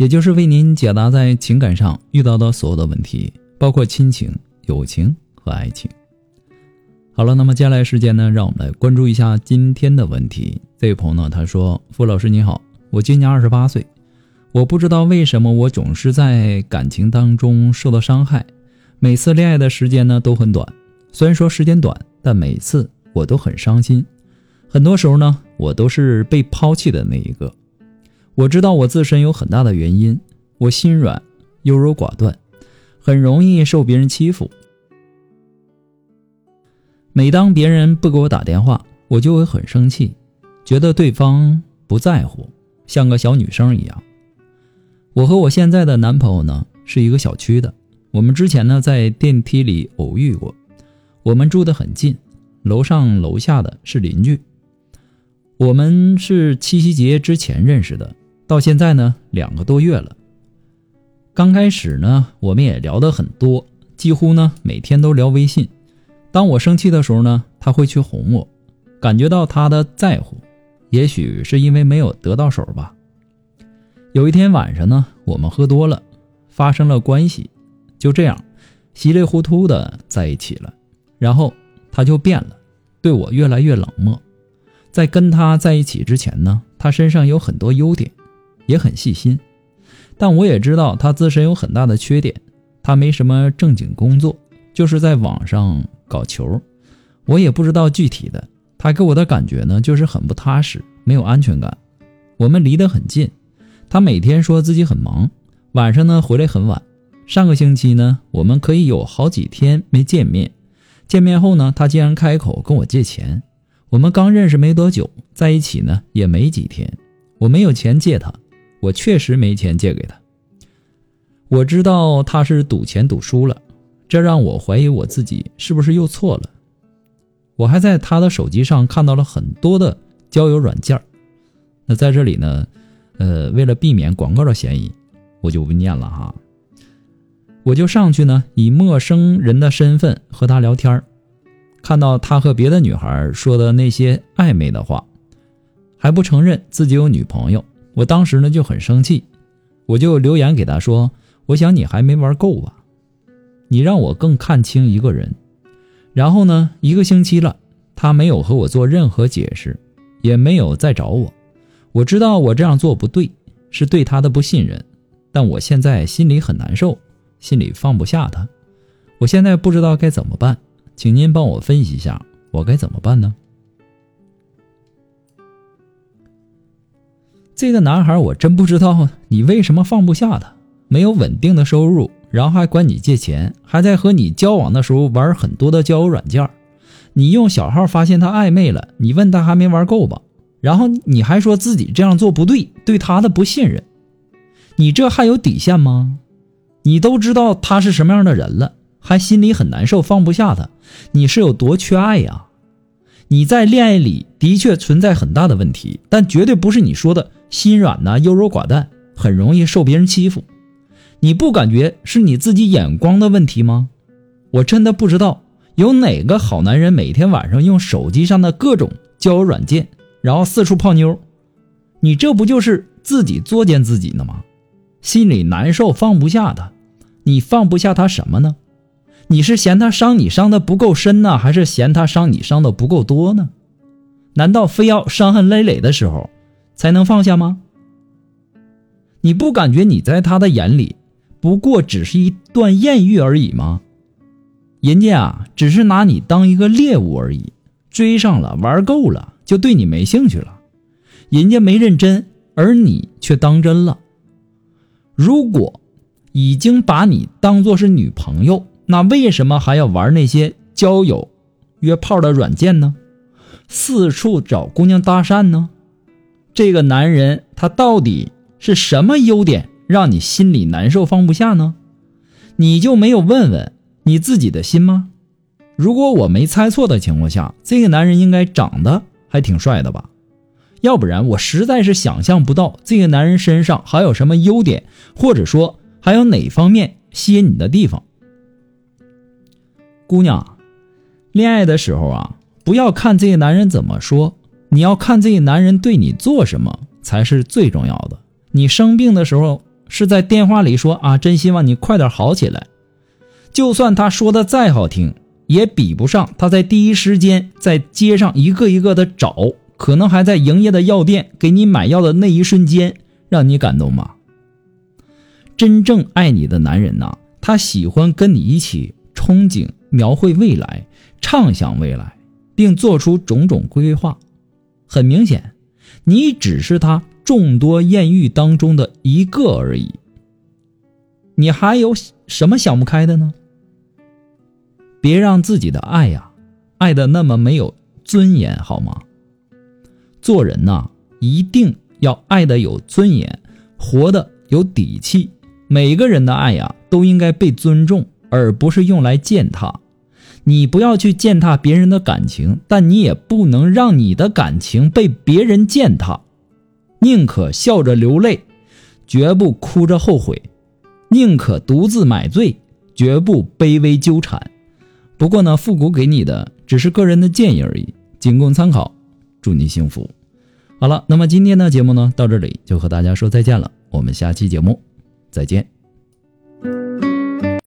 也就是为您解答在情感上遇到的所有的问题，包括亲情、友情和爱情。好了，那么接下来时间呢，让我们来关注一下今天的问题。这位朋友呢，他说：“傅老师你好，我今年二十八岁，我不知道为什么我总是在感情当中受到伤害，每次恋爱的时间呢都很短，虽然说时间短，但每次我都很伤心，很多时候呢，我都是被抛弃的那一个。”我知道我自身有很大的原因，我心软、优柔寡断，很容易受别人欺负。每当别人不给我打电话，我就会很生气，觉得对方不在乎，像个小女生一样。我和我现在的男朋友呢是一个小区的，我们之前呢在电梯里偶遇过，我们住得很近，楼上楼下的是邻居。我们是七夕节之前认识的。到现在呢，两个多月了。刚开始呢，我们也聊得很多，几乎呢每天都聊微信。当我生气的时候呢，他会去哄我，感觉到他的在乎。也许是因为没有得到手吧。有一天晚上呢，我们喝多了，发生了关系，就这样稀里糊涂的在一起了。然后他就变了，对我越来越冷漠。在跟他在一起之前呢，他身上有很多优点。也很细心，但我也知道他自身有很大的缺点。他没什么正经工作，就是在网上搞球。我也不知道具体的。他给我的感觉呢，就是很不踏实，没有安全感。我们离得很近，他每天说自己很忙，晚上呢回来很晚。上个星期呢，我们可以有好几天没见面。见面后呢，他竟然开口跟我借钱。我们刚认识没多久，在一起呢也没几天，我没有钱借他。我确实没钱借给他。我知道他是赌钱赌输了，这让我怀疑我自己是不是又错了。我还在他的手机上看到了很多的交友软件那在这里呢，呃，为了避免广告的嫌疑，我就不念了哈。我就上去呢，以陌生人的身份和他聊天看到他和别的女孩说的那些暧昧的话，还不承认自己有女朋友。我当时呢就很生气，我就留言给他说：“我想你还没玩够吧？你让我更看清一个人。”然后呢，一个星期了，他没有和我做任何解释，也没有再找我。我知道我这样做不对，是对他的不信任，但我现在心里很难受，心里放不下他。我现在不知道该怎么办，请您帮我分析一下，我该怎么办呢？这个男孩，我真不知道你为什么放不下他。没有稳定的收入，然后还管你借钱，还在和你交往的时候玩很多的交友软件。你用小号发现他暧昧了，你问他还没玩够吧？然后你还说自己这样做不对，对他的不信任。你这还有底线吗？你都知道他是什么样的人了，还心里很难受，放不下他，你是有多缺爱呀？你在恋爱里的确存在很大的问题，但绝对不是你说的。心软呐，优柔寡断，很容易受别人欺负。你不感觉是你自己眼光的问题吗？我真的不知道有哪个好男人每天晚上用手机上的各种交友软件，然后四处泡妞。你这不就是自己作践自己呢吗？心里难受，放不下他。你放不下他什么呢？你是嫌他伤你伤的不够深呢，还是嫌他伤你伤的不够多呢？难道非要伤痕累累的时候？才能放下吗？你不感觉你在他的眼里不过只是一段艳遇而已吗？人家啊，只是拿你当一个猎物而已，追上了玩够了就对你没兴趣了。人家没认真，而你却当真了。如果已经把你当做是女朋友，那为什么还要玩那些交友、约炮的软件呢？四处找姑娘搭讪呢？这个男人他到底是什么优点让你心里难受放不下呢？你就没有问问你自己的心吗？如果我没猜错的情况下，这个男人应该长得还挺帅的吧？要不然我实在是想象不到这个男人身上还有什么优点，或者说还有哪方面吸引你的地方。姑娘，恋爱的时候啊，不要看这个男人怎么说，你要看这个男人对你做什么才是最重要的。你生病的时候是在电话里说啊，真希望你快点好起来。就算他说的再好听，也比不上他在第一时间在街上一个一个的找，可能还在营业的药店给你买药的那一瞬间让你感动吗？真正爱你的男人呐，他喜欢跟你一起憧憬、描绘未来、畅想未来，并做出种种规划。很明显，你只是他。众多艳遇当中的一个而已，你还有什么想不开的呢？别让自己的爱呀，爱的那么没有尊严，好吗？做人呐，一定要爱的有尊严，活的有底气。每个人的爱呀，都应该被尊重，而不是用来践踏。你不要去践踏别人的感情，但你也不能让你的感情被别人践踏。宁可笑着流泪，绝不哭着后悔；宁可独自买醉，绝不卑微纠缠。不过呢，复古给你的只是个人的建议而已，仅供参考。祝你幸福。好了，那么今天的节目呢，到这里就和大家说再见了。我们下期节目再见。